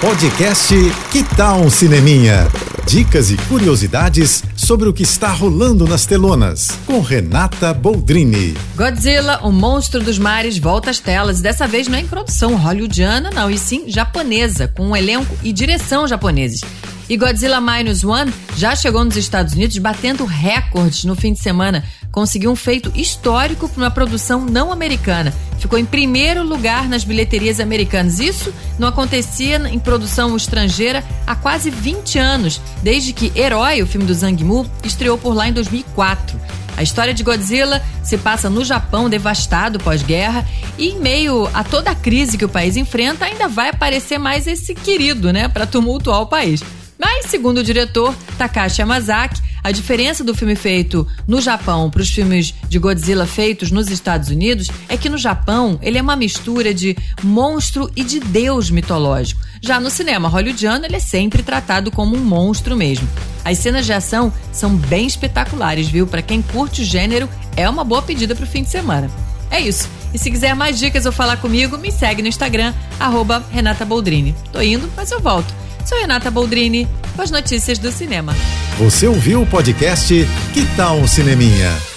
Podcast Que Tal um Cineminha? Dicas e curiosidades sobre o que está rolando nas telonas, com Renata Boldrini. Godzilla, o monstro dos mares, volta às telas. Dessa vez não é em produção hollywoodiana, não, e sim japonesa, com um elenco e direção japoneses. E Godzilla Minus One já chegou nos Estados Unidos batendo recordes no fim de semana. Conseguiu um feito histórico para uma produção não americana. Ficou em primeiro lugar nas bilheterias americanas. Isso não acontecia em produção estrangeira há quase 20 anos, desde que Herói, o filme do Zhang Mu, estreou por lá em 2004. A história de Godzilla se passa no Japão devastado pós-guerra e em meio a toda a crise que o país enfrenta, ainda vai aparecer mais esse querido, né, para tumultuar o país. Mas, segundo o diretor Takashi Yamazaki, a diferença do filme feito no Japão para os filmes de Godzilla feitos nos Estados Unidos é que no Japão ele é uma mistura de monstro e de deus mitológico. Já no cinema hollywoodiano ele é sempre tratado como um monstro mesmo. As cenas de ação são bem espetaculares, viu? Para quem curte o gênero, é uma boa pedida para o fim de semana. É isso. E se quiser mais dicas ou falar comigo, me segue no Instagram, arroba Renata Boldrini. Tô indo, mas eu volto. Sou Renata Boldrini com as notícias do cinema. Você ouviu o podcast Que Tal um Cineminha?